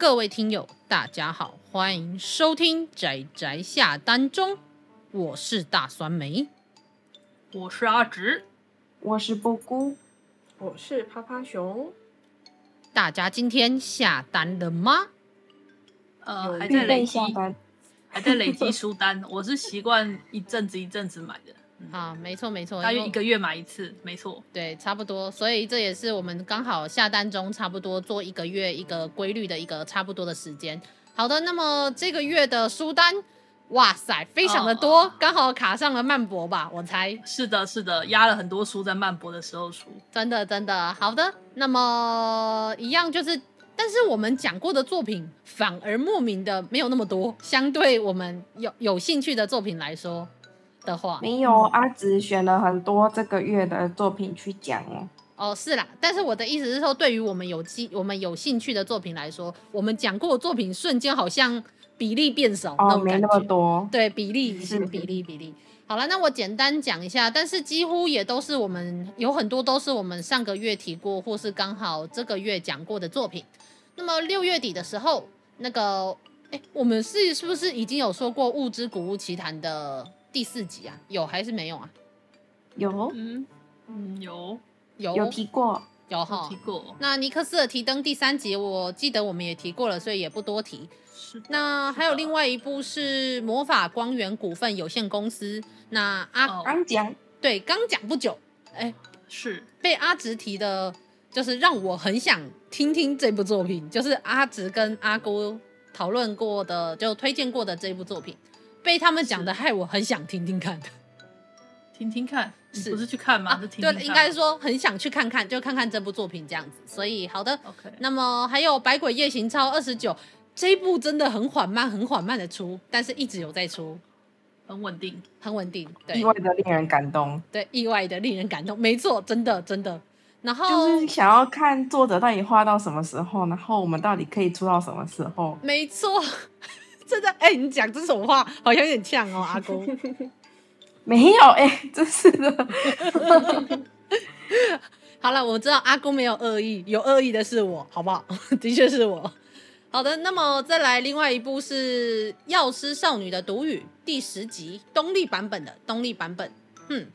各位听友，大家好，欢迎收听宅宅下单中，我是大酸梅，我是阿直，我是布姑，我是趴趴熊。大家今天下单了吗？呃，还在累积，还在累积书单。我是习惯一阵子一阵子买的。啊，没错没错，大约一个月买一次，没错，对，差不多，所以这也是我们刚好下单中，差不多做一个月一个规律的一个差不多的时间。好的，那么这个月的书单，哇塞，非常的多，哦、刚好卡上了曼博吧，我猜。是的，是的，压了很多书在曼博的时候出，真的真的。好的，那么一样就是，但是我们讲过的作品反而莫名的没有那么多，相对我们有有兴趣的作品来说。的话没有，阿紫选了很多这个月的作品去讲哦。哦，是啦，但是我的意思是说，对于我们有机、我们有兴趣的作品来说，我们讲过的作品瞬间好像比例变少，哦，没那么多。对，比例是比例比例。好了，那我简单讲一下，但是几乎也都是我们有很多都是我们上个月提过，或是刚好这个月讲过的作品。那么六月底的时候，那个哎，我们是是不是已经有说过《物之古物奇谈》的？第四集啊，有还是没有啊？有，嗯嗯，有有有提过，有哈提过。那尼克斯的提灯第三集，我记得我们也提过了，所以也不多提。是。那还有另外一部是魔法光源股份有限公司。那阿刚讲，对，刚讲不久，哎，是被阿直提的，就是让我很想听听这部作品，就是阿直跟阿姑讨论过的，就推荐过的这部作品。被他们讲的害我很想听听看，听听看，是不是去看吗？啊、听听看对，应该说很想去看看，就看看这部作品这样子。所以好的，OK。那么还有《百鬼夜行超二十九》这一部真的很缓慢，很缓慢的出，但是一直有在出，很稳定，很稳定。对，意外的令人感动。对，意外的令人感动，没错，真的真的。然后就是想要看作者到底画到什么时候，然后我们到底可以出到什么时候？没错。真的哎、欸，你讲这种话好像有点呛哦，阿公。没有哎、欸，真是的。好了，我知道阿公没有恶意，有恶意的是我，好不好？的确是我。好的，那么再来另外一部是《药师少女的独语》第十集，东立版本的东立版本。嗯。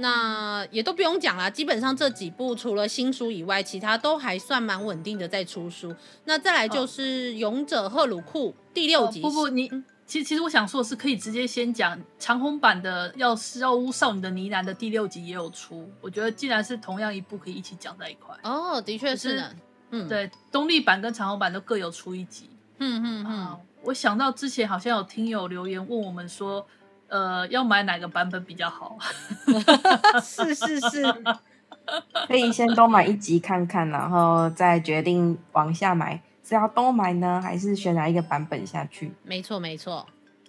那也都不用讲啦，基本上这几部除了新书以外，其他都还算蛮稳定的在出书。那再来就是《勇者赫鲁库》第六集。哦、不不，你其实其实我想说的是，可以直接先讲长虹版的《药师药屋少女的呢喃》的第六集也有出。我觉得既然是同样一部，可以一起讲在一块。哦，的确是呢。嗯，对，东立版跟长虹版都各有出一集。嗯嗯嗯。我想到之前好像有听友留言问我们说。呃，要买哪个版本比较好？是是是，可以先都买一集看看，然后再决定往下买，是要都买呢，还是选哪一个版本下去？没错没错，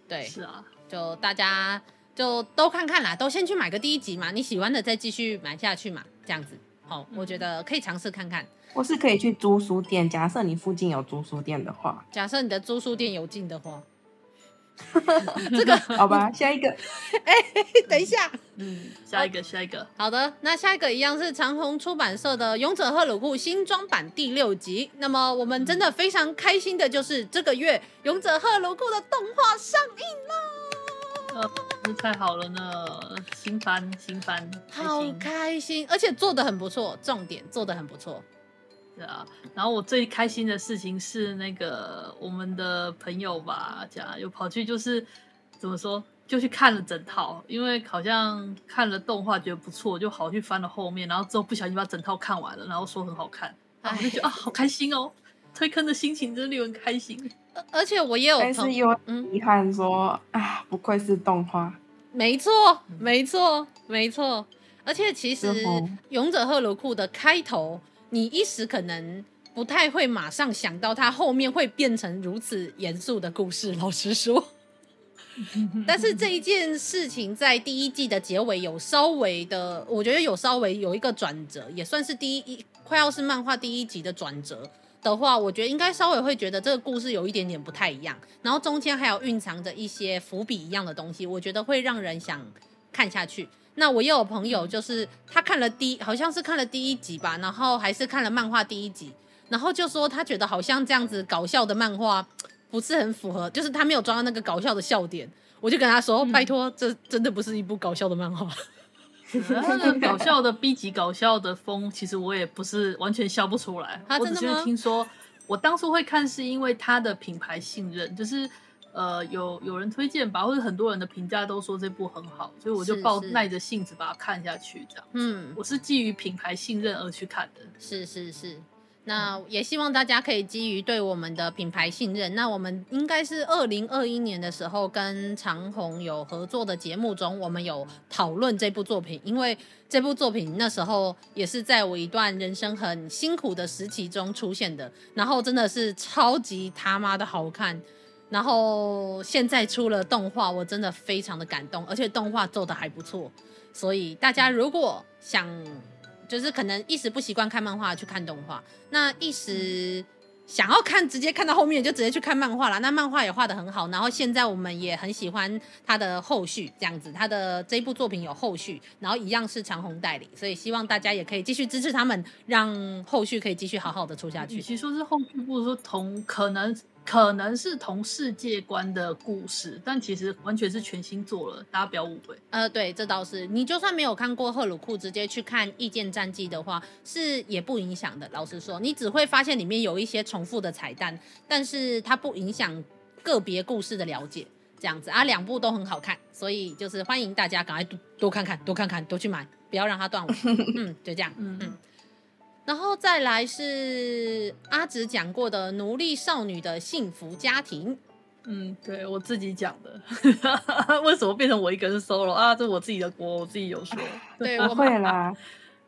对，是啊，就大家就都看看啦，都先去买个第一集嘛，你喜欢的再继续买下去嘛，这样子，好，我觉得可以尝试看看。我是可以去租书店，假设你附近有租书店的话，假设你的租书店有进的话。这个 好吧，下一个，哎、欸，等一下，嗯，下一个，下一个，好的，那下一个一样是长虹出版社的《勇者赫鲁库》新装版第六集。那么我们真的非常开心的就是这个月《勇者赫鲁库》的动画上映了，呃，太好了呢，新番，新番，好开心，而且做得很不错，重点做得很不错。对啊，然后我最开心的事情是那个我们的朋友吧，讲又跑去就是怎么说，就去看了整套，因为好像看了动画觉得不错，就好去翻了后面，然后之后不小心把整套看完了，然后说很好看，然后我就觉得啊，好开心哦，推坑的心情真的令人开心。而且我也有，但是又遗憾说、嗯、啊，不愧是动画，没错，没错，没错，而且其实《勇者赫鲁库》的开头。你一时可能不太会马上想到它后面会变成如此严肃的故事，老实说。但是这一件事情在第一季的结尾有稍微的，我觉得有稍微有一个转折，也算是第一快要是漫画第一集的转折的话，我觉得应该稍微会觉得这个故事有一点点不太一样，然后中间还有蕴藏着一些伏笔一样的东西，我觉得会让人想看下去。那我又有朋友，就是他看了第，好像是看了第一集吧，然后还是看了漫画第一集，然后就说他觉得好像这样子搞笑的漫画不是很符合，就是他没有抓到那个搞笑的笑点。我就跟他说：“拜托，这真的不是一部搞笑的漫画。嗯”他的搞笑的 B 级搞笑的风，其实我也不是完全笑不出来。啊、我只是听说，我当初会看是因为他的品牌信任，就是呃有有人推荐吧，或者很多人的评价都说这部很好，所以我就抱耐着性子把它看下去。这样，嗯，我是基于品牌信任而去看的。是是是。那也希望大家可以基于对我们的品牌信任。那我们应该是二零二一年的时候跟长虹有合作的节目中，我们有讨论这部作品，因为这部作品那时候也是在我一段人生很辛苦的时期中出现的，然后真的是超级他妈的好看。然后现在出了动画，我真的非常的感动，而且动画做的还不错。所以大家如果想，就是可能一时不习惯看漫画去看动画，那一时想要看直接看到后面就直接去看漫画了。那漫画也画得很好，然后现在我们也很喜欢他的后续这样子，他的这一部作品有后续，然后一样是长虹代理，所以希望大家也可以继续支持他们，让后续可以继续好好的出下去。其实说是后续，不如说同可能。可能是同世界观的故事，但其实完全是全新做了，大家不要误会。呃，对，这倒是。你就算没有看过赫鲁库，直接去看《异剑战记》的话，是也不影响的。老实说，你只会发现里面有一些重复的彩蛋，但是它不影响个别故事的了解。这样子啊，两部都很好看，所以就是欢迎大家赶快多多看看，多看看，多去买，不要让它断尾。嗯，就这样。嗯嗯。然后再来是阿紫讲过的奴隶少女的幸福家庭，嗯，对我自己讲的，为什么变成我一个人 solo 啊？这是我自己的锅，我自己有说，对，我会啦。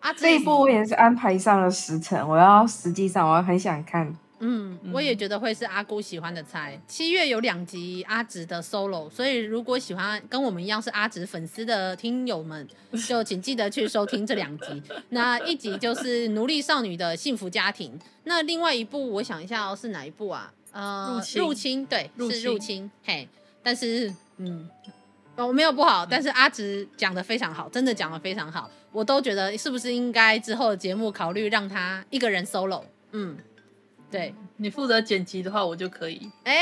啊，这一部我也是安排上了时辰，我要实际上我很想看。嗯，我也觉得会是阿姑喜欢的菜。七月有两集阿直的 solo，所以如果喜欢跟我们一样是阿直粉丝的听友们，就 请记得去收听这两集。那一集就是奴隶少女的幸福家庭，那另外一部我想一下哦，是哪一部啊？呃，入侵，入侵，对，入侵是入侵。嘿，但是嗯，我没有不好，但是阿直讲的非常好，真的讲的非常好，我都觉得是不是应该之后的节目考虑让他一个人 solo？嗯。对，你负责剪辑的话，我就可以。哎，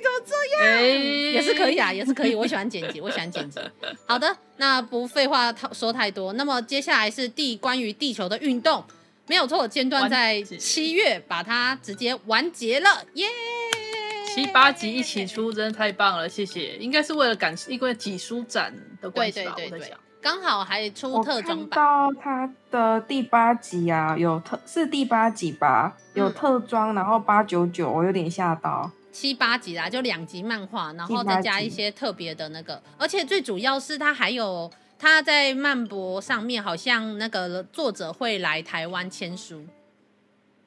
怎么这样？哎，也是可以啊，也是可以。我喜欢剪辑，我喜欢剪辑。好的，那不废话说太多。那么接下来是地关于地球的运动，没有错，间断在七月把它直接完结了，耶！七八集一起出，真的太棒了，谢谢。应该是为了赶，因为挤书展的关系吧，我在想。刚好还出特装版。到它的第八集啊，有特是第八集吧？有特装，然后八九九，我有点吓到。七八集啦，就两集漫画，然后再加一些特别的那个，而且最主要是它还有它在漫博上面，好像那个作者会来台湾签书。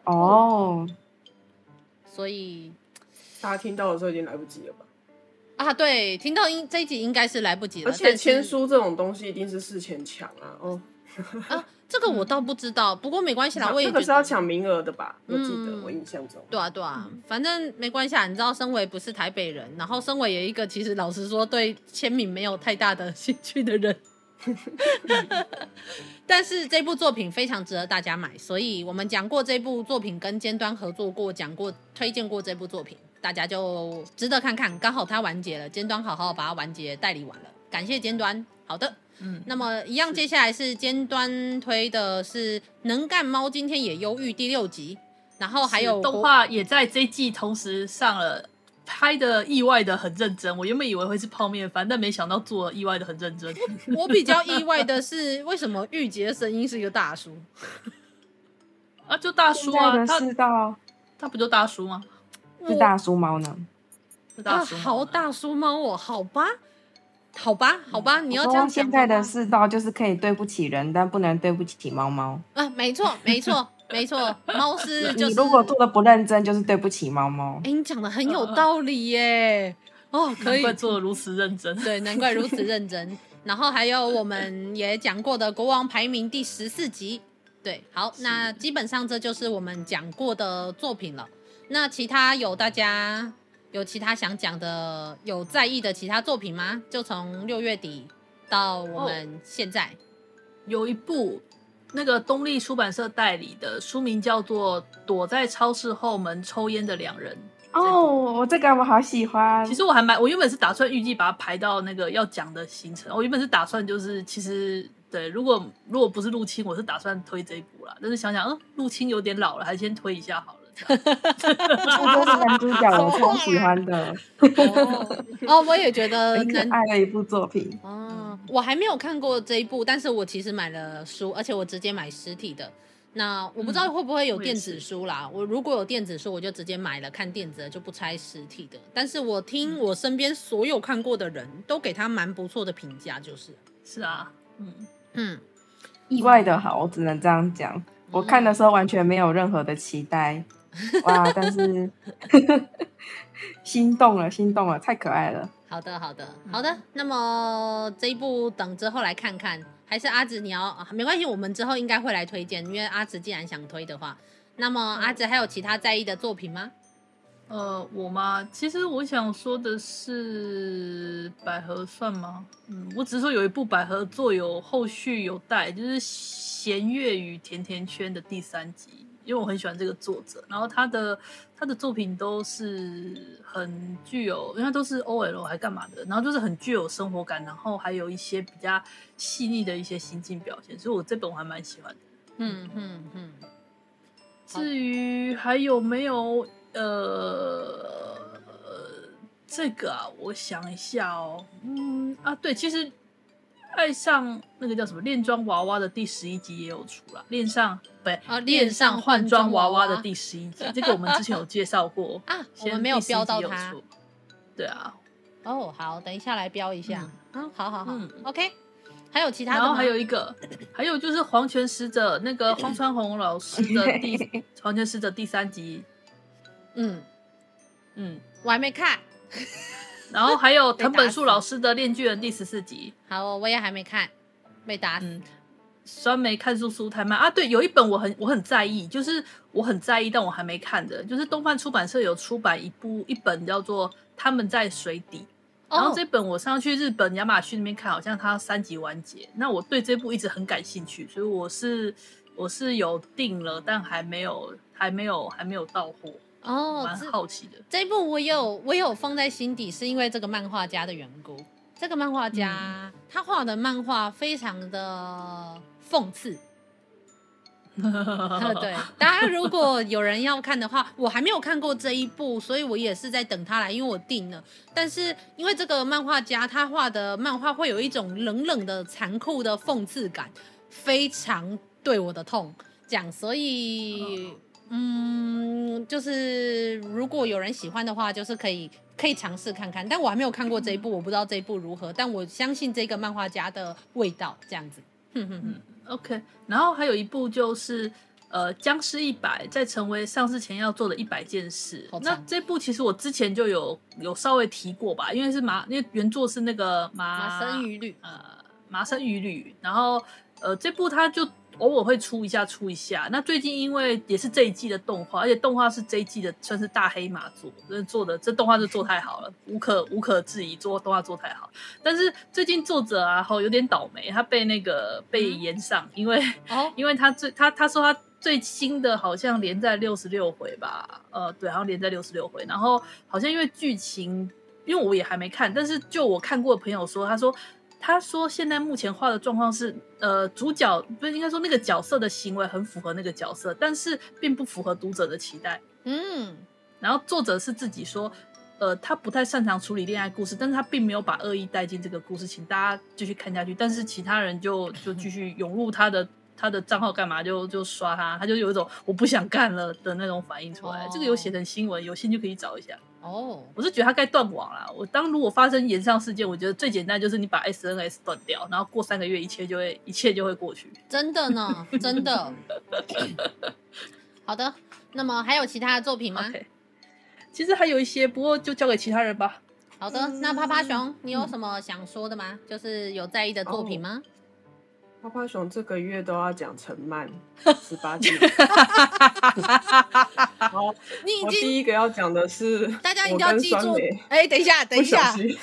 哦，所以大家听到的时候已经来不及了吧？啊，对，听到应这一集应该是来不及了。而且签书这种东西一定是事前抢啊，哦，啊，这个我倒不知道，不过没关系啦，我也觉得这个是要抢名额的吧？我记得我印象中。对啊，对啊，反正没关系啊。你知道，身为不是台北人，然后身为有一个其实老实说对签名没有太大的兴趣的人，但是这部作品非常值得大家买，所以我们讲过这部作品跟尖端合作过，讲过推荐过这部作品。大家就值得看看，刚好它完结了，尖端好好把它完结代理完了，感谢尖端。好的，嗯，那么一样，接下来是尖端推的是《能干猫今天也忧郁》第六集，然后还有动画也在这一季同时上了，拍的意外的很认真。我原本以为会是泡面番，但没想到做意外的很认真。我比较意外的是，为什么玉洁的声音是一个大叔？啊，就大叔啊，他他不就大叔吗？是大叔猫呢？是大叔猫啊，好大叔猫哦，好吧，好吧，好吧，你要这样。现在的世道就是可以对不起人，但不能对不起猫猫。啊，没错，没错，没错，猫是 就是。你如果做的不认真，就是对不起猫猫。哎，你讲的很有道理耶！哦，可以。难怪做的如此认真。对，难怪如此认真。然后还有我们也讲过的国王排名第十四集。对，好，那基本上这就是我们讲过的作品了。那其他有大家有其他想讲的、有在意的其他作品吗？就从六月底到我们现在，哦、有一部那个东立出版社代理的书名叫做《躲在超市后门抽烟的两人》。哦，我这个我好喜欢。其实我还蛮，我原本是打算预计把它排到那个要讲的行程。我原本是打算就是，其实对，如果如果不是入侵，我是打算推这一部啦。但是想想，嗯，入侵有点老了，还是先推一下好了。这是男主角，我超喜欢的。哦，我也觉得 很可爱的一部作品。哦，我还没有看过这一部，但是我其实买了书，而且我直接买实体的。那我不知道会不会有电子书啦。嗯、我，我如果有电子书，我就直接买了看电子的，就不拆实体的。但是我听我身边所有看过的人都给他蛮不错的评价，就是是啊，嗯嗯，意外的好，我只能这样讲。我看的时候完全没有任何的期待，嗯、哇！但是 心动了，心动了，太可爱了。好的，好的，好的。那么这一部等之后来看看。还是阿紫，你要啊？没关系，我们之后应该会来推荐，因为阿紫既然想推的话，那么阿紫还有其他在意的作品吗？呃，我吗？其实我想说的是，百合算吗？嗯，我只是说有一部百合作有后续有待，就是《弦乐与甜甜圈》的第三集。因为我很喜欢这个作者，然后他的他的作品都是很具有，因为都是 OL 还干嘛的，然后就是很具有生活感，然后还有一些比较细腻的一些心境表现，所以我这本我还蛮喜欢的。嗯嗯嗯。至于还有没有呃这个啊，我想一下哦，嗯啊对，其实。爱上那个叫什么恋装娃娃的第十一集也有出了，恋上不对啊，恋上换装娃娃的第十一集，这个我们之前有介绍过 啊，我们没有标到它。对啊，哦好，等一下来标一下，嗯，好好好，OK，还有其他的？然后还有一个，还有就是黄泉使者那个 荒川弘老师的第黄泉使者第三集，嗯。嗯，我还没看。然后还有藤本树老师的《链锯人》第十四集，好，我也还没看，被打死。嗯、酸梅看书书太慢啊！对，有一本我很我很在意，就是我很在意，但我还没看的，就是东方出版社有出版一部一本叫做《他们在水底》，然后这本我上去日本亚马逊那边看，好像它三集完结。那我对这部一直很感兴趣，所以我是我是有订了，但还没有还没有还没有到货。哦，蛮好奇的。这一部我有我有放在心底，是因为这个漫画家的缘故。这个漫画家、嗯、他画的漫画非常的讽刺。对，大家如果有人要看的话，我还没有看过这一部，所以我也是在等他来，因为我订了。但是因为这个漫画家他画的漫画会有一种冷冷的、残酷的讽刺感，非常对我的痛讲，所以。哦嗯，就是如果有人喜欢的话，就是可以可以尝试看看。但我还没有看过这一部，我不知道这一部如何。但我相信这个漫画家的味道，这样子。哼哼哼，OK。然后还有一部就是呃，《僵尸一百》在成为上市前要做的一百件事。那这部其实我之前就有有稍微提过吧，因为是麻，因为原作是那个麻生鱼吕，呃，麻生鱼吕。然后呃，这部它就。偶尔会出一下，出一下。那最近因为也是这一季的动画，而且动画是这一季的，算是大黑马做，真的做的这动画就做太好了，无可无可置疑，做动画做太好。但是最近作者啊，好有点倒霉，他被那个被延上，因为哦，因为他最他他说他最新的好像连载六十六回吧，呃，对，好像连载六十六回，然后好像因为剧情，因为我也还没看，但是就我看过的朋友说，他说。他说：“现在目前画的状况是，呃，主角不是应该说那个角色的行为很符合那个角色，但是并不符合读者的期待。嗯，然后作者是自己说，呃，他不太擅长处理恋爱故事，但是他并没有把恶意带进这个故事，请大家继续看下去。但是其他人就就继续涌入他的他的账号干嘛？就就刷他，他就有一种我不想干了的那种反应出来。哦、这个有写成新闻，有兴趣可以找一下。”哦，我是觉得他该断网了。我当如果发生延上事件，我觉得最简单就是你把 SNS 断掉，然后过三个月，一切就会一切就会过去。真的呢，真的。好的，那么还有其他的作品吗？Okay. 其实还有一些，不过就交给其他人吧。好的，那趴趴熊，你有什么想说的吗？嗯、就是有在意的作品吗？趴趴熊这个月都要讲陈曼 十八禁。好，你已经第一个要讲的是，大家一定要记住。哎、欸，等一下，等一下，不小心，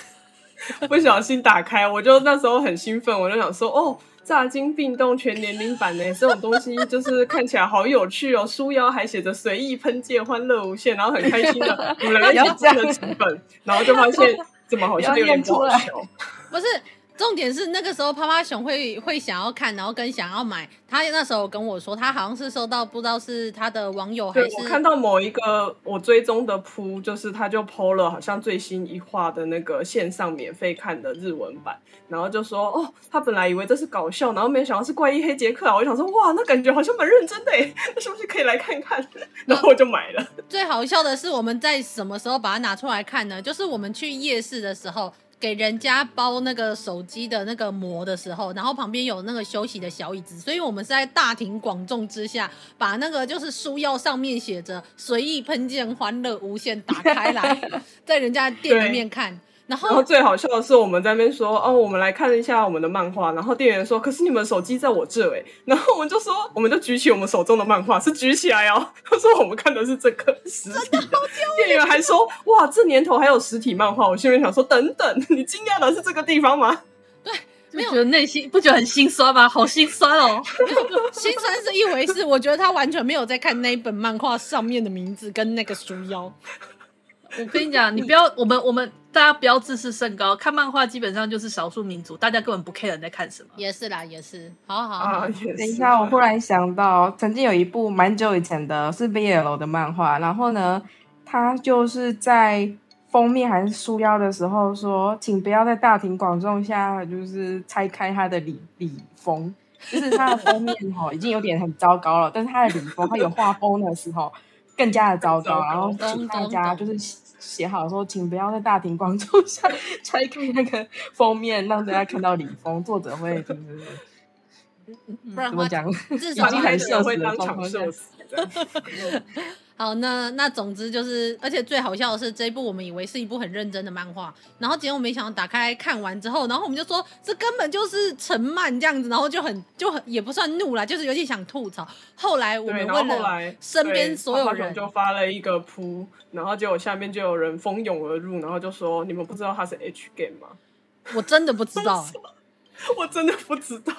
不小心打开，我就那时候很兴奋，我就想说，哦，炸金并动全年龄版呢，这种东西就是看起来好有趣哦。书腰还写着“随意喷溅，欢乐无限”，然后很开心的，我们两个一起看了几本，然后就发现怎么好像有点不好笑。不是。重点是那个时候，趴趴熊会会想要看，然后跟想要买。他那时候跟我说，他好像是收到不知道是他的网友还是我看到某一个我追踪的铺，就是他就 PO 了好像最新一话的那个线上免费看的日文版，然后就说哦，他本来以为这是搞笑，然后没想到是怪异黑杰克啊！我就想说哇，那感觉好像蛮认真的诶，那是不是可以来看看？然后我就买了。最好笑的是我们在什么时候把它拿出来看呢？就是我们去夜市的时候。给人家包那个手机的那个膜的时候，然后旁边有那个休息的小椅子，所以我们是在大庭广众之下把那个就是书腰上面写着“随意喷溅，欢乐无限”打开来，在人家店里面看。然后，然后最好笑的是，我们在那边说哦，我们来看一下我们的漫画。然后店员说：“可是你们手机在我这哎。”然后我们就说：“我们就举起我们手中的漫画，是举起来哦。”他说：“我们看的是这个实体的。”店员还说：“哇，这年头还有实体漫画。”我心里想说：“等等，你惊讶的是这个地方吗？”对，没有觉得内心不觉得很心酸吗？好心酸哦。心酸是一回事，我觉得他完全没有在看那一本漫画上面的名字跟那个书腰。我跟你讲，你不要，我们我们大家不要自视甚高。看漫画基本上就是少数民族，大家根本不 care 你在看什么。也是啦，也是。好好好，啊、等一下，我忽然想到，曾经有一部蛮久以前的是 BL 的漫画，然后呢，他就是在封面还是束腰的时候说，请不要在大庭广众下就是拆开他的礼礼封，就是他的封面哈已经有点很糟糕了，但是他的礼封，他有画风的时候更加的糟糕，然后请大家就是。写好说，请不要在大庭广众 下拆开那个封面，让大家看到李峰。作者会就是，不然怎么讲？至少很社会当场笑死。好，那那总之就是，而且最好笑的是，这一部我们以为是一部很认真的漫画，然后结果没想到打开看完之后，然后我们就说这根本就是陈漫这样子，然后就很就很也不算怒啦，就是有点想吐槽。后来我们问了身边所有人，就发了一个扑，然后结果下面就有人蜂拥而入，然后就说：“你们不知道他是 H game 吗？” 我真的不知道，我真的不知道。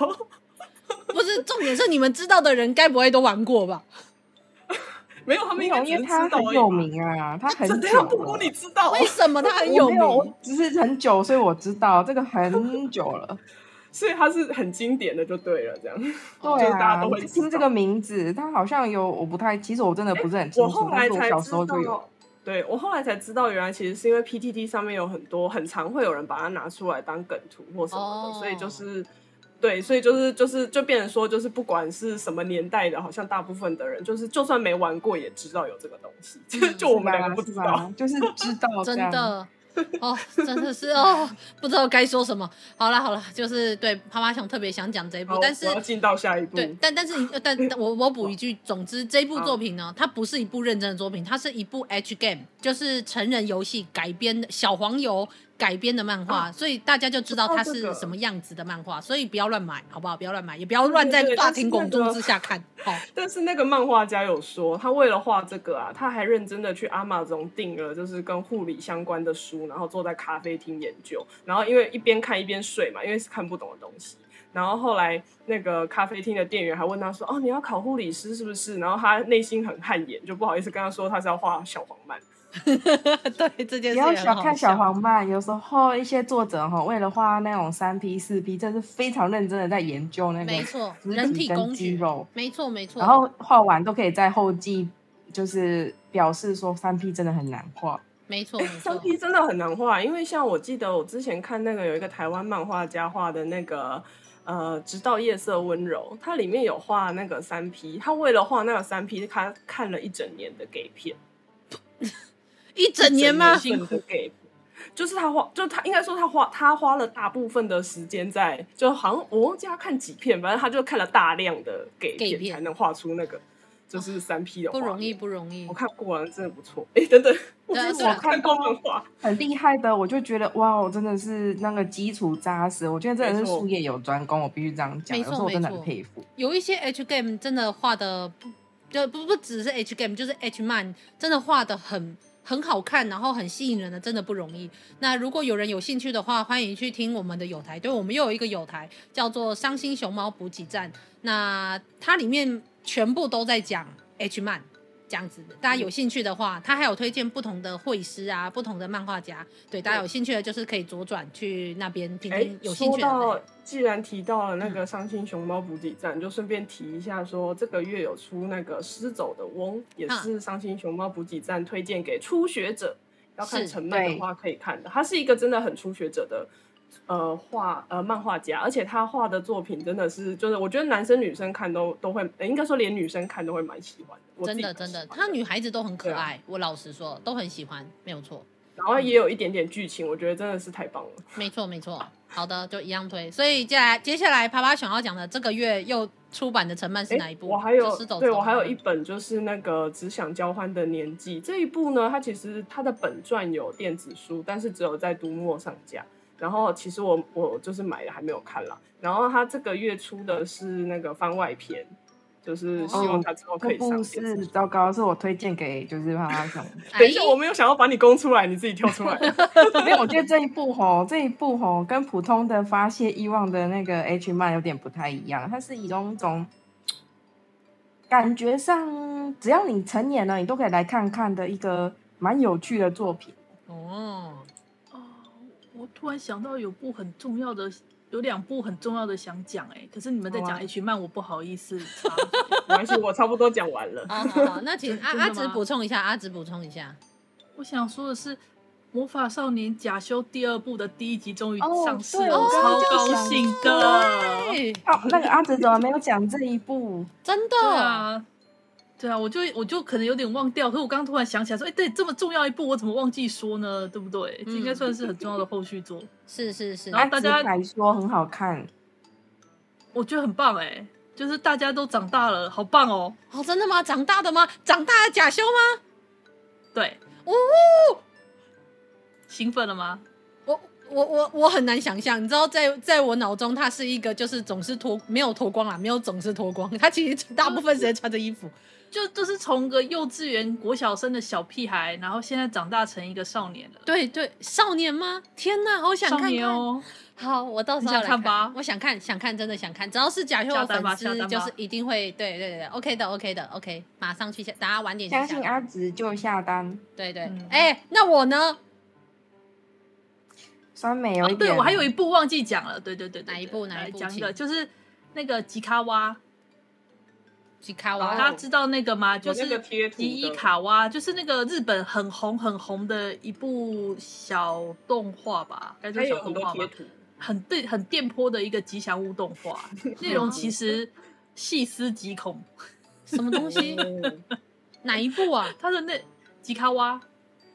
不是重点是你们知道的人，该不会都玩过吧？没有，他没有，因为他很有名啊，他很久了。你知道为什么他很有名？只是很久，所以我知道这个很久了，所以他是很经典的，就对了，这样。对啊，都会听这个名字，他好像有，我不太，其实我真的不是很清楚。我小时候就有。对，我后来才知道，原来其实是因为 PTT 上面有很多，很常会有人把它拿出来当梗图或什么的，所以就是。对，所以就是就是就变成说，就是不管是什么年代的，好像大部分的人，就是就算没玩过，也知道有这个东西。嗯、就我们两个不知道，就是知道 真的。哦，真的是哦，不知道该说什么。好了好了，就是对趴趴熊特别想讲这一部，但是我要进到下一部。对，但但是但我我补一句，总之这部作品呢，它不是一部认真的作品，它是一部 H game，就是成人游戏改编的小黄油改编的漫画，啊，所以大家就知道它是什么样子的漫画，所以不要乱买，好不好？不要乱买，也不要乱在大庭广众之下看。好，但是那个漫画家有说，他为了画这个啊，他还认真的去 Amazon 订了，就是跟护理相关的书，然后坐在咖啡厅研究，然后因为一边看一边睡嘛，因为是看不懂的东西。然后后来那个咖啡厅的店员还问他说：“哦，你要考护理师是不是？”然后他内心很汗颜，就不好意思跟他说他是要画小黄漫。对，这件事不要小看小黄漫，有时候一些作者哈，为了画那种三 P 四 P，这是非常认真的在研究那个没错人体跟肌肉，没错没错。然后画完都可以在后记，就是表示说三 P 真的很难画。没错，三 P 真的很难画，因为像我记得我之前看那个有一个台湾漫画家画的那个呃，直到夜色温柔，它里面有画那个三 P，他为了画那个三 P，他看了一整年的 gay 片。一整年吗？就是他花，就他应该说他花，他花了大部分的时间在，就好像我忘记他看几片，反正他就看了大量的 gay 片才能画出那个，就是三 P 的画。不容易，不容易。我看过了，真的不错。哎、欸，等等，我看过漫画，很厉害的，我就觉得哇，我真的是那个基础扎实。我觉得真的是术业有专攻，我必须这样讲。有时候我真的很佩服。有一些 H game 真的画的不，就不不只是 H game，就是 H man，真的画的很。很好看，然后很吸引人的，真的不容易。那如果有人有兴趣的话，欢迎去听我们的友台。对，我们又有一个友台叫做《伤心熊猫补给站》，那它里面全部都在讲 H 漫。这样子的，大家有兴趣的话，他还有推荐不同的绘师啊，不同的漫画家。对，大家有兴趣的，就是可以左转去那边听听。有兴趣的。说到，既然提到了那个伤心熊猫补给站，嗯、就顺便提一下说，说这个月有出那个失走的翁，也是伤心熊猫补给站推荐给初学者，要看成漫的话可以看的。他是一个真的很初学者的。呃，画呃漫画家，而且他画的作品真的是，就是我觉得男生女生看都都会，应该说连女生看都会蛮喜欢的。真的真的，他女孩子都很可爱，啊、我老实说都很喜欢，没有错。然后也有一点点剧情，我觉得真的是太棒了。没错没错，好的就一样推。所以接下来接下来啪啪想要讲的这个月又出版的成漫是哪一部？我还有对我还有一本就是那个只想交换的年纪这一部呢，它其实它的本传有电子书，但是只有在读墨上架。然后其实我我就是买了还没有看了，然后他这个月出的是那个番外篇，就是希望他之后可以上。不是糟糕，是我推荐给就是他他想。等一下，我没有想要把你供出来，你自己跳出来。没有，我觉得这一部吼，这一部吼跟普通的发泄欲望的那个 H 漫有点不太一样，它是以一种感觉上，只要你成年了，你都可以来看看的一个蛮有趣的作品。哦。我突然想到有部很重要的，有两部很重要的想讲哎，可是你们在讲 H 漫，我不好意思。没关系，我差不多讲完了。好好好，那请阿阿直补充一下，阿紫补充一下。我想说的是，《魔法少年假修》第二部的第一集终于上市了，我超高兴的。哦，那个阿紫怎么没有讲这一部？真的啊。对啊，我就我就可能有点忘掉，可是我刚刚突然想起来说，哎，对，这么重要一部，我怎么忘记说呢？对不对？这应该算是很重要的后续作。是是是，然后大家来说很好看，我觉得很棒哎，就是大家都长大了，好棒哦！哦，真的吗？长大的吗？长大的假修吗？对，哦，兴奋了吗？我我我我很难想象，你知道在，在在我脑中，他是一个就是总是脱没有脱光啊，没有总是脱光，他其实大部分时间穿着衣服。就就是从个幼稚园国小生的小屁孩，然后现在长大成一个少年了。对对，少年吗？天哪，好想看，看哦！好，我到时候来看，看吧。我想看，想看，真的想看。只要是贾秀的粉丝，就是一定会。对对对，OK 的，OK 的，OK。马上去下，大家晚点下。相信阿直就下单。对对，哎、嗯欸，那我呢？酸梅有一点、哦。对，我还有一部忘记讲了。对对对，对，哪一部？哪一部？讲一个，就是那个吉卡蛙。吉卡蛙，大家知道那个吗？就是吉伊卡哇，就是那个日本很红很红的一部小动画吧？该叫小动画吧？很对，很电波的一个吉祥物动画，内容其实 细思极恐。什么东西？哪一部啊？他的那吉卡哇，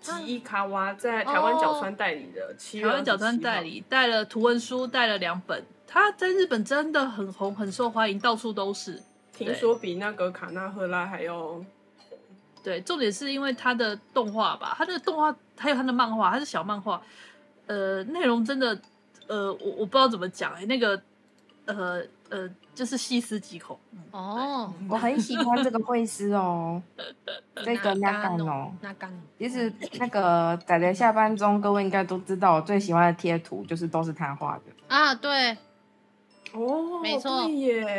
吉伊卡哇在台湾角川代理的，台湾角川代理带了图文书，带了两本。他在日本真的很红，很受欢迎，到处都是。听说比那个卡纳赫拉还要对，重点是因为他的动画吧，他的动画还有他的漫画，他是小漫画，呃，内容真的，呃，我我不知道怎么讲哎、欸，那个，呃呃，就是细思极恐。哦，我很喜欢这个绘师哦，这个那干哦，那干，其实那个仔仔下班中，各位应该都知道，我最喜欢的贴图就是都是他画的。啊，对。哦，没错，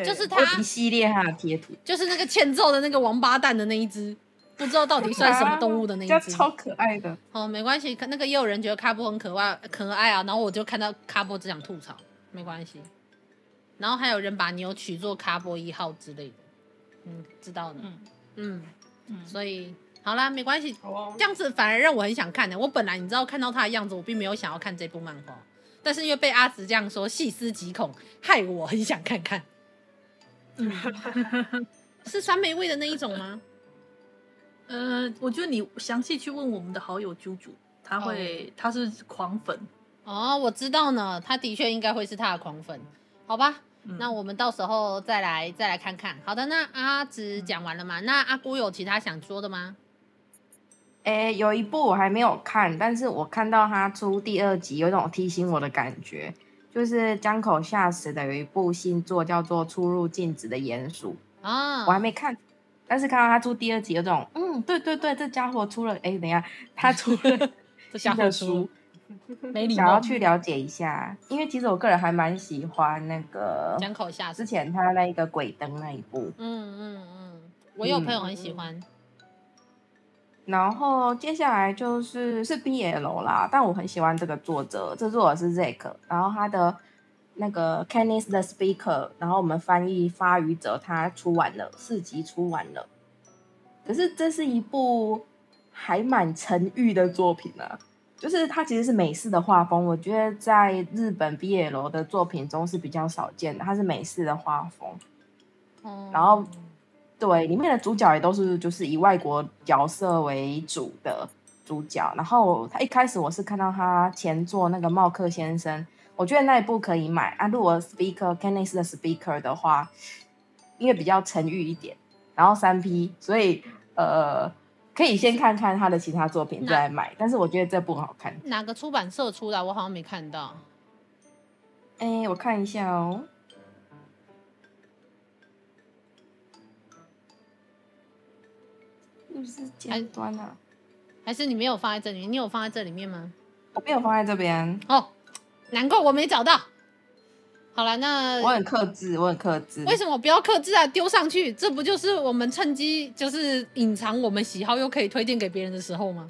就是他一系列他的贴图，就是那个欠揍的那个王八蛋的那一只，不知道到底算什么动物的那一只，超可爱的。哦，没关系，那个也有人觉得卡波很可爱，可爱啊。然后我就看到卡波只想吐槽，没关系。然后还有人把牛取做卡波一号之类的，嗯，知道的，嗯嗯嗯。所以好啦，没关系，这样子反而让我很想看的。我本来你知道看到他的样子，我并没有想要看这部漫画。但是因为被阿紫这样说，细思极恐，害我很想看看。嗯，是酸梅味的那一种吗？呃，我觉得你详细去问我们的好友啾啾，他会，oh. 他是狂粉。哦，我知道呢，他的确应该会是他的狂粉。好吧，嗯，那我们到时候再来再来看看。好的，那阿紫讲完了吗？那阿姑有其他想说的吗？诶，有一部我还没有看，但是我看到他出第二集，有一种提醒我的感觉，就是江口夏实的有一部新作叫做《出入境子的鼹鼠》啊，我还没看，但是看到他出第二集，有种嗯，对对对，这家伙出了，哎，等一下，他出了 新的书，没礼，想要去了解一下，因为其实我个人还蛮喜欢那个江口夏之前他那一个鬼灯那一部，嗯嗯嗯，我有朋友很喜欢。嗯然后接下来就是是 BL 啦，但我很喜欢这个作者，这作者是 Zack，然后他的那个 Kenneth the Speaker，然后我们翻译发语者，他出完了四集出完了，可是这是一部还蛮沉郁的作品啊，就是它其实是美式的画风，我觉得在日本 BL 的作品中是比较少见的，它是美式的画风，嗯，然后。对，里面的主角也都是就是以外国角色为主的主角。然后他一开始我是看到他前作那个茂克先生，我觉得那一部可以买啊。如果 Speaker Kenneth 的 Speaker 的话，因为比较沉郁一点，然后三 P，所以呃可以先看看他的其他作品再来买。但是我觉得这部很好看。哪个出版社出的？我好像没看到。哎，我看一下哦。是不是尖端啊？还是你没有放在这里面？你有放在这里面吗？我没有放在这边。哦，难怪我没找到。好了，那我很克制，我很克制。为什么不要克制啊？丢上去，这不就是我们趁机就是隐藏我们喜好又可以推荐给别人的时候吗？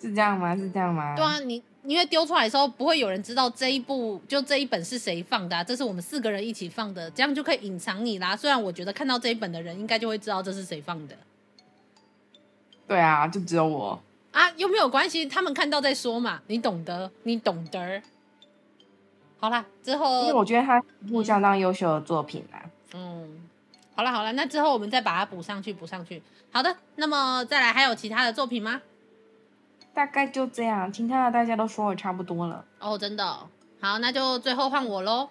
是这样吗？是这样吗？对啊，你因为丢出来的时候不会有人知道这一部就这一本是谁放的啊，这是我们四个人一起放的，这样就可以隐藏你啦。虽然我觉得看到这一本的人应该就会知道这是谁放的。对啊，就只有我啊，又没有关系，他们看到再说嘛，你懂得，你懂得。好啦，之后因为我觉得他一部相当优秀的作品啦。嗯，好了好了，那之后我们再把它补上去，补上去。好的，那么再来还有其他的作品吗？大概就这样，其他的大家都说的差不多了。哦，真的哦，好，那就最后换我喽。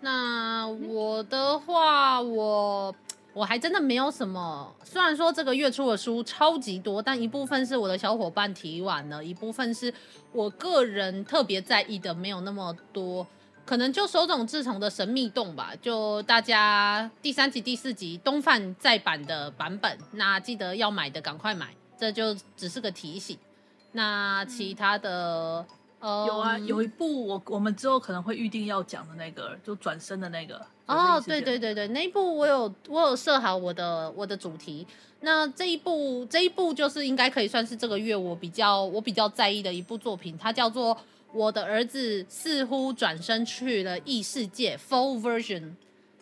那我的话，我。我还真的没有什么，虽然说这个月出的书超级多，但一部分是我的小伙伴提完了，一部分是我个人特别在意的，没有那么多。可能就手冢治虫的神秘洞吧，就大家第三集、第四集东贩再版的版本，那记得要买的赶快买，这就只是个提醒。那其他的。有啊，有一部我我们之后可能会预定要讲的那个，就转身的那个。哦，对对对对，那一部我有我有设好我的我的主题。那这一部这一部就是应该可以算是这个月我比较我比较在意的一部作品，它叫做《我的儿子似乎转身去了异世界》Full Version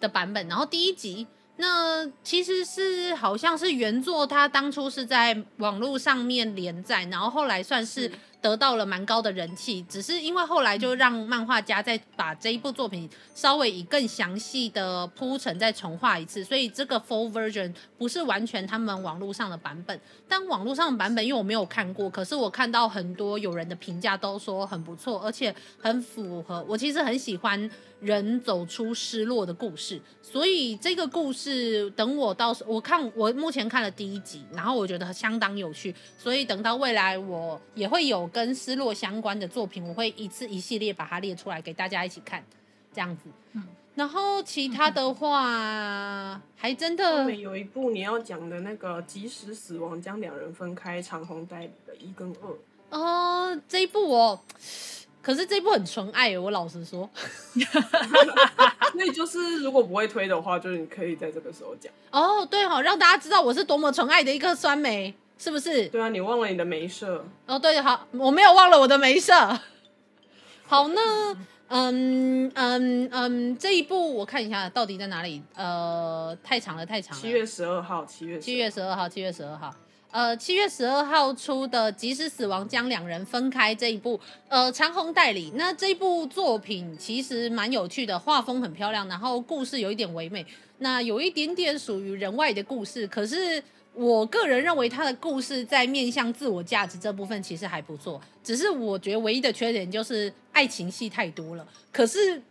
的版本。然后第一集，那其实是好像是原作，它当初是在网络上面连载，然后后来算是。得到了蛮高的人气，只是因为后来就让漫画家再把这一部作品稍微以更详细的铺陈再重画一次，所以这个 full version 不是完全他们网络上的版本。但网络上的版本，因为我没有看过，可是我看到很多有人的评价都说很不错，而且很符合我。其实很喜欢人走出失落的故事，所以这个故事等我到时我看我目前看了第一集，然后我觉得相当有趣，所以等到未来我也会有。跟失落相关的作品，我会一次一系列把它列出来给大家一起看，这样子。嗯，然后其他的话，嗯、还真的有一部你要讲的那个即使死亡将两人分开，长虹代理的一跟二。哦，这一部哦，可是这一部很纯爱，我老实说。所以就是如果不会推的话，就是你可以在这个时候讲。哦，对哈、哦，让大家知道我是多么纯爱的一个酸梅。是不是？对啊，你忘了你的眉社哦。对，好，我没有忘了我的眉社。好，那嗯嗯嗯，这一部我看一下到底在哪里？呃，太长了，太长了。七月十二号，七月七月十二号，七月十二号。呃，七月十二号出的《即使死亡将两人分开》这一部，呃，长虹代理。那这一部作品其实蛮有趣的，画风很漂亮，然后故事有一点唯美，那有一点点属于人外的故事，可是。我个人认为他的故事在面向自我价值这部分其实还不错，只是我觉得唯一的缺点就是爱情戏太多了。可是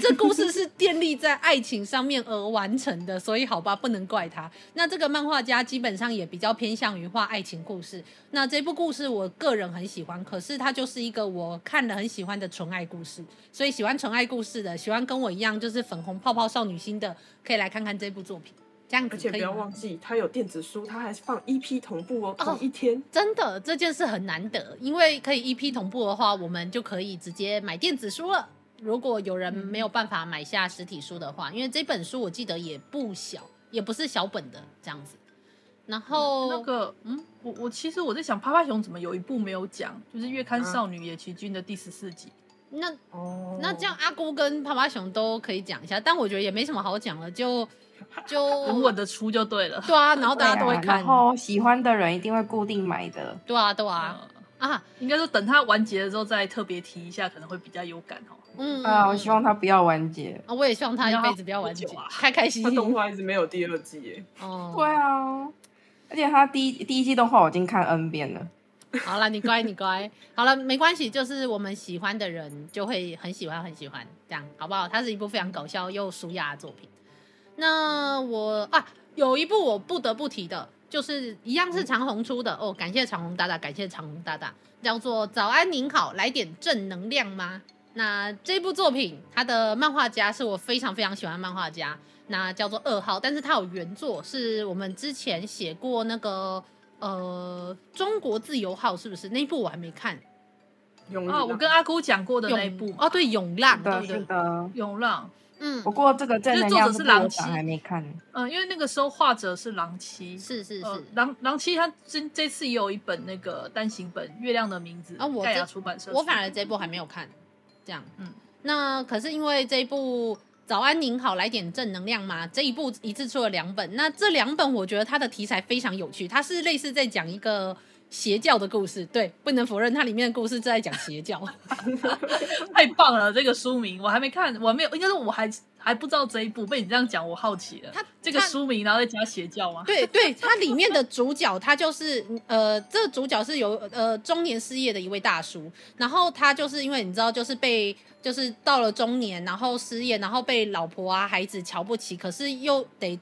这故事是建立在爱情上面而完成的，所以好吧，不能怪他。那这个漫画家基本上也比较偏向于画爱情故事。那这部故事我个人很喜欢，可是它就是一个我看了很喜欢的纯爱故事。所以喜欢纯爱故事的，喜欢跟我一样就是粉红泡泡少女心的，可以来看看这部作品。这样子。而且不要忘记，它有电子书，它还是放 EP 同步哦，同一天。哦，真的，这件事很难得，因为可以 EP 同步的话，我们就可以直接买电子书了。如果有人没有办法买下实体书的话，因为这本书我记得也不小，也不是小本的这样子。然后、嗯、那个，嗯，我我其实我在想，趴趴熊怎么有一部没有讲，就是《月刊少女野崎君》的第十四集。那哦，那这样阿姑跟趴趴熊都可以讲一下，但我觉得也没什么好讲了，就就 稳稳的出就对了。对啊，然后大家都会看，然后喜欢的人一定会固定买的。对啊，对啊，嗯、啊，应该说等它完结了之后再特别提一下，可能会比较有感哦。嗯啊，我希望它不要完结啊，我也希望它一辈子不要完结，开开心心。动画一直没有第二季耶。哦，对啊，而且它第一第一季动画我已经看 N 遍了。好了，你乖，你乖。好了，没关系，就是我们喜欢的人就会很喜欢，很喜欢，这样好不好？它是一部非常搞笑又舒压的作品。那我啊，有一部我不得不提的，就是一样是长虹出的哦，感谢长虹大大，感谢长虹大大，叫做《早安您好，来点正能量吗》。那这部作品，它的漫画家是我非常非常喜欢的漫画家，那叫做二号，但是他有原作，是我们之前写过那个。呃，中国自由号是不是那一部我还没看？哦，我跟阿姑讲过的那一部哦，对，涌浪，对对的，涌浪。嗯，不过这个真的作者是狼七，还没看。嗯，因为那个时候画者是狼七，是是是，狼狼七他这这次也有一本那个单行本《月亮的名字》啊，我盖亚出版社，我反而这一部还没有看，这样，嗯，那可是因为这一部。早安，您好，来点正能量嘛？这一部一次出了两本，那这两本我觉得它的题材非常有趣，它是类似在讲一个邪教的故事。对，不能否认它里面的故事在讲邪教，太棒了！这个书名我还没看，我还没有，应该是我还还不知道这一部。被你这样讲，我好奇了。它这个书名然后再加邪教吗？对对，它里面的主角他就是呃，这个主角是有呃中年失业的一位大叔，然后他就是因为你知道，就是被。就是到了中年，然后失业，然后被老婆啊孩子瞧不起，可是又得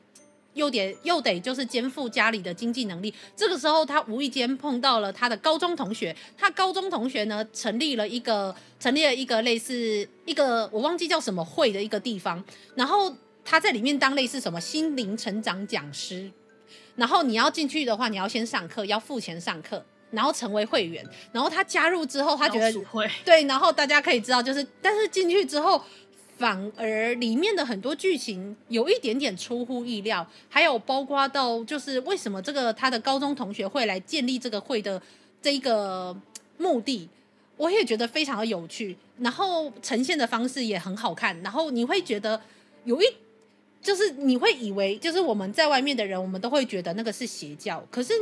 又得又得就是肩负家里的经济能力。这个时候，他无意间碰到了他的高中同学，他高中同学呢成立了一个成立了一个类似一个我忘记叫什么会的一个地方，然后他在里面当类似什么心灵成长讲师，然后你要进去的话，你要先上课，要付钱上课。然后成为会员，然后他加入之后，他觉得对，然后大家可以知道，就是但是进去之后，反而里面的很多剧情有一点点出乎意料，还有包括到就是为什么这个他的高中同学会来建立这个会的这一个目的，我也觉得非常的有趣，然后呈现的方式也很好看，然后你会觉得有一就是你会以为就是我们在外面的人，我们都会觉得那个是邪教，可是。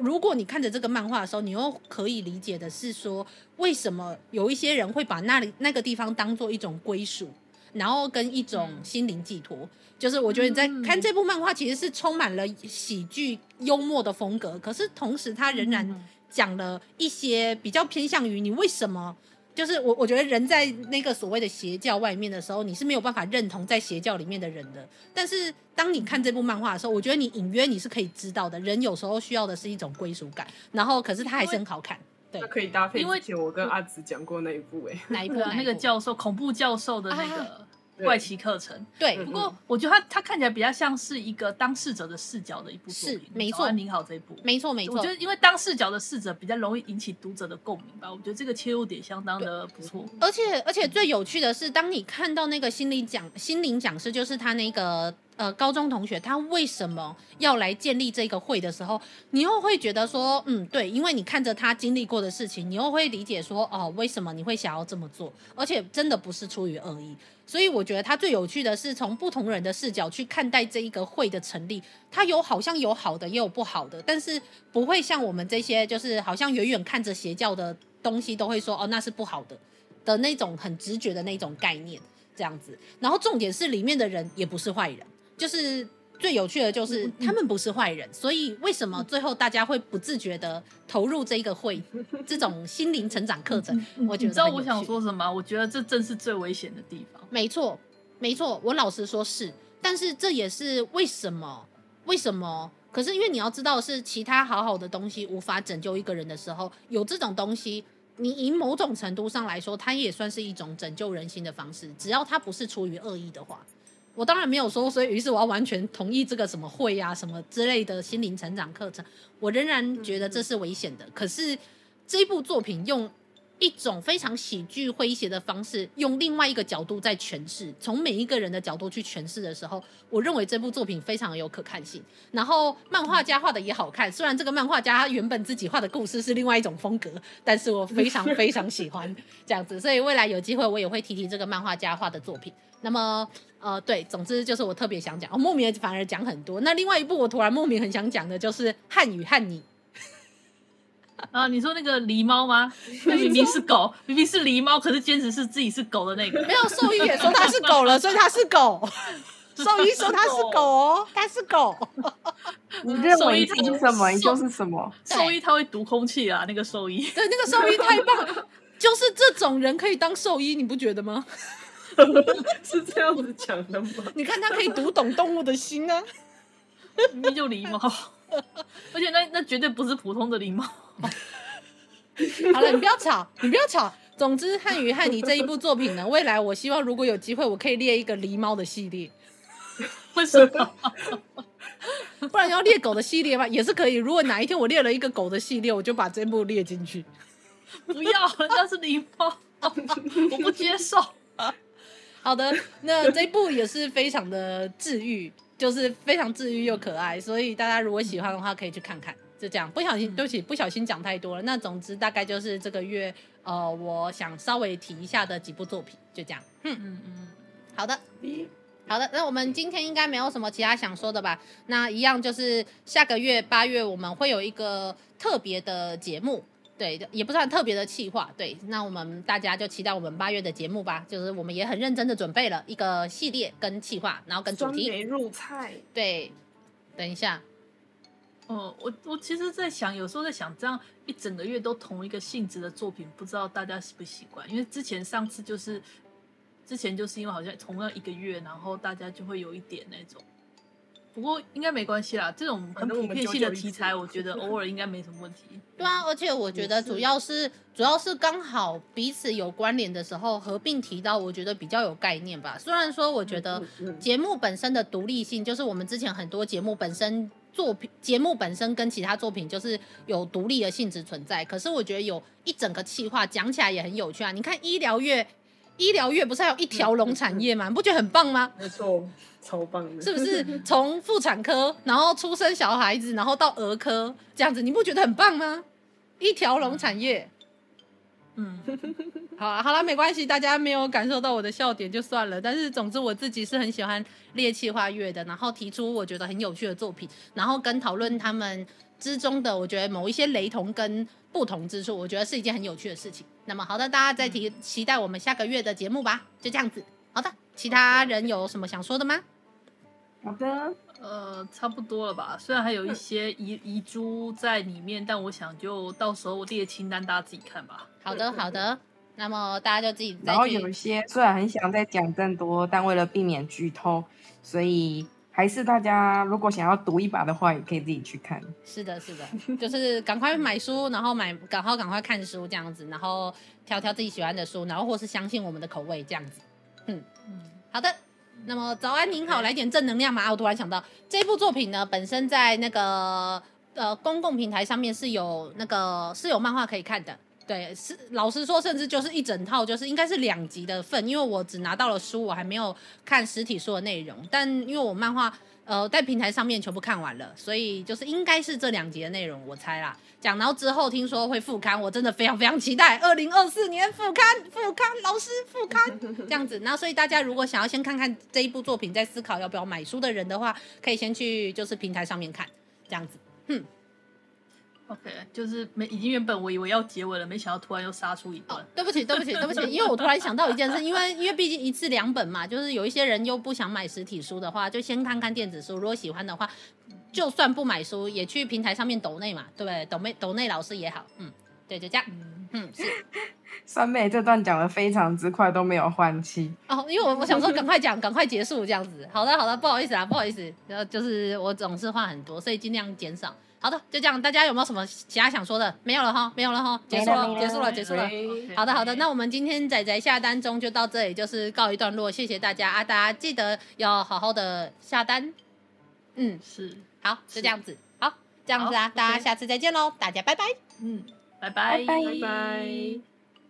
如果你看着这个漫画的时候，你又可以理解的是说，为什么有一些人会把那里那个地方当做一种归属，然后跟一种心灵寄托。就是我觉得你在看这部漫画，其实是充满了喜剧幽默的风格，可是同时它仍然讲了一些比较偏向于你为什么。就是我，我觉得人在那个所谓的邪教外面的时候，你是没有办法认同在邪教里面的人的。但是当你看这部漫画的时候，我觉得你隐约你是可以知道的，人有时候需要的是一种归属感。然后，可是它还是很好看。对，它可以搭配。因为我跟阿紫讲过那一部，哎，哪一部？那个教授，恐怖教授的那个。啊怪奇课程，对，不过我觉得他他看起来比较像是一个当事者的视角的一部作品，是没错。您好，这一部没错没错。我觉得因为当事角的视者比较容易引起读者的共鸣吧，我觉得这个切入点相当的不错。而且而且最有趣的是，当你看到那个心理讲心灵讲师，就是他那个呃高中同学，他为什么要来建立这个会的时候，你又会觉得说，嗯，对，因为你看着他经历过的事情，你又会理解说，哦，为什么你会想要这么做？而且真的不是出于恶意。所以我觉得他最有趣的是从不同人的视角去看待这一个会的成立，他有好像有好的，也有不好的，但是不会像我们这些就是好像远远看着邪教的东西都会说哦，那是不好的的那种很直觉的那种概念这样子。然后重点是里面的人也不是坏人，就是。最有趣的就是他们不是坏人，所以为什么最后大家会不自觉的投入这一个会 这种心灵成长课程？我觉得你知道我想说什么？我觉得这正是最危险的地方。没错，没错，我老实说是，但是这也是为什么？为什么？可是因为你要知道，是其他好好的东西无法拯救一个人的时候，有这种东西，你以某种程度上来说，它也算是一种拯救人心的方式，只要它不是出于恶意的话。我当然没有说，所以于是我要完全同意这个什么会啊什么之类的心灵成长课程，我仍然觉得这是危险的。可是这部作品用。一种非常喜剧诙谐的方式，用另外一个角度在诠释，从每一个人的角度去诠释的时候，我认为这部作品非常有可看性。然后漫画家画的也好看，虽然这个漫画家他原本自己画的故事是另外一种风格，但是我非常 非常喜欢这样子，所以未来有机会我也会提提这个漫画家画的作品。那么，呃，对，总之就是我特别想讲，我莫名反而讲很多。那另外一部我突然莫名很想讲的就是《汉语汉你》。啊，你说那个狸猫吗？明明是狗，明明是狸猫，可是坚持是自己是狗的那个。没有兽医也说它是狗了，所以它是狗。兽医说它是狗哦，他是狗。你认为你是什么，你就是什么。兽医他会读空气啊，那个兽医。对，那个兽医太棒了，就是这种人可以当兽医，你不觉得吗？是这样子讲的吗？你看他可以读懂动物的心啊，明明就狸猫，而且那那绝对不是普通的狸猫。好了，你不要吵，你不要吵。总之，《汉语汉你》这一部作品呢，未来我希望如果有机会，我可以列一个狸猫的系列。为什么？不然要列狗的系列吗？也是可以。如果哪一天我列了一个狗的系列，我就把这部列进去。不要，人家是狸猫，我不接受。好的，那这一部也是非常的治愈，就是非常治愈又可爱，所以大家如果喜欢的话，可以去看看。就这样，不小心，对不起，不小心讲太多了。那总之大概就是这个月，呃，我想稍微提一下的几部作品，就这样。嗯嗯嗯，好的，好的。那我们今天应该没有什么其他想说的吧？那一样就是下个月八月我们会有一个特别的节目，对，也不算特别的企划，对。那我们大家就期待我们八月的节目吧。就是我们也很认真的准备了一个系列跟企划，然后跟主题。入菜。对，等一下。哦，我我其实，在想，有时候在想，这样一整个月都同一个性质的作品，不知道大家习不习惯？因为之前上次就是，之前就是因为好像同样一个月，然后大家就会有一点那种。不过应该没关系啦，这种很普遍性的题材，我觉得偶尔应该没什么问题。对啊，而且我觉得主要是，是主要是刚好彼此有关联的时候合并提到，我觉得比较有概念吧。虽然说我觉得节目本身的独立性，就是我们之前很多节目本身。作品节目本身跟其他作品就是有独立的性质存在，可是我觉得有一整个企划讲起来也很有趣啊！你看医疗月，医疗月不是还有一条龙产业吗？你不觉得很棒吗？没错，超棒的，是不是？从妇产科，然后出生小孩子，然后到儿科这样子，你不觉得很棒吗？一条龙产业。嗯，好啊好了，没关系，大家没有感受到我的笑点就算了。但是总之我自己是很喜欢列企划月的，然后提出我觉得很有趣的作品，然后跟讨论他们之中的我觉得某一些雷同跟不同之处，我觉得是一件很有趣的事情。那么好的，大家再提期待我们下个月的节目吧，就这样子。好的，其他人有什么想说的吗？好的。呃，差不多了吧。虽然还有一些遗遗珠在里面，但我想就到时候我列清单，大家自己看吧。好的，好的。那么大家就自己。然后有一些虽然很想再讲更多，但为了避免剧透，所以还是大家如果想要赌一把的话，也可以自己去看。是的，是的，就是赶快买书，然后买，赶快赶快看书这样子，然后挑挑自己喜欢的书，然后或是相信我们的口味这样子。嗯嗯，好的。那么早安您好，来点正能量嘛！我突然想到，这部作品呢，本身在那个呃公共平台上面是有那个是有漫画可以看的。对，是老实说，甚至就是一整套，就是应该是两集的份，因为我只拿到了书，我还没有看实体书的内容。但因为我漫画呃在平台上面全部看完了，所以就是应该是这两集的内容，我猜啦。讲，然后之后听说会复刊，我真的非常非常期待。二零二四年复刊，复刊，老师复刊 这样子。那所以大家如果想要先看看这一部作品，再思考要不要买书的人的话，可以先去就是平台上面看这样子。哼，OK，就是没已经原本我以为要结尾了，没想到突然又杀出一段。哦，对不起，对不起，对不起，因为我突然想到一件事，因为 因为毕竟一次两本嘛，就是有一些人又不想买实体书的话，就先看看电子书。如果喜欢的话。就算不买书，也去平台上面抖内嘛，对不对？抖内抖内老师也好，嗯，对，就这样，嗯，是。酸妹这段讲的非常之快，都没有换气哦，因为我我想说赶快讲，赶快结束这样子。好的，好的，不好意思啊，不好意思，然后就是我总是话很多，所以尽量减少。好的，就这样。大家有没有什么其他想说的？没有了哈，没有了哈，结束了，结束了，结束了。好的，好的。那我们今天仔仔下单中就到这里，就是告一段落。谢谢大家啊！大家记得要好好的下单。嗯，是。好，就这样子。好，这样子啊，大家下次再见喽！大家拜拜。嗯，拜拜，拜拜。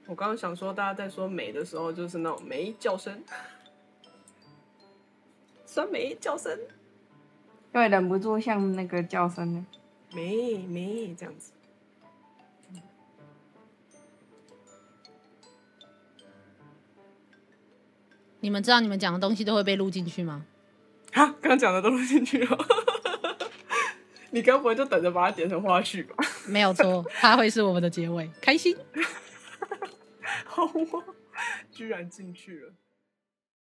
我刚刚想说，大家在说美的时候，就是那种梅叫声，酸梅叫声。对，忍不住像那个叫声呢，没没这样子。你们知道你们讲的东西都会被录进去吗？啊，刚刚讲的都录进去了。你该不会就等着把它剪成花絮吧？没有错，它会是我们的结尾，开心。好，居然进去了。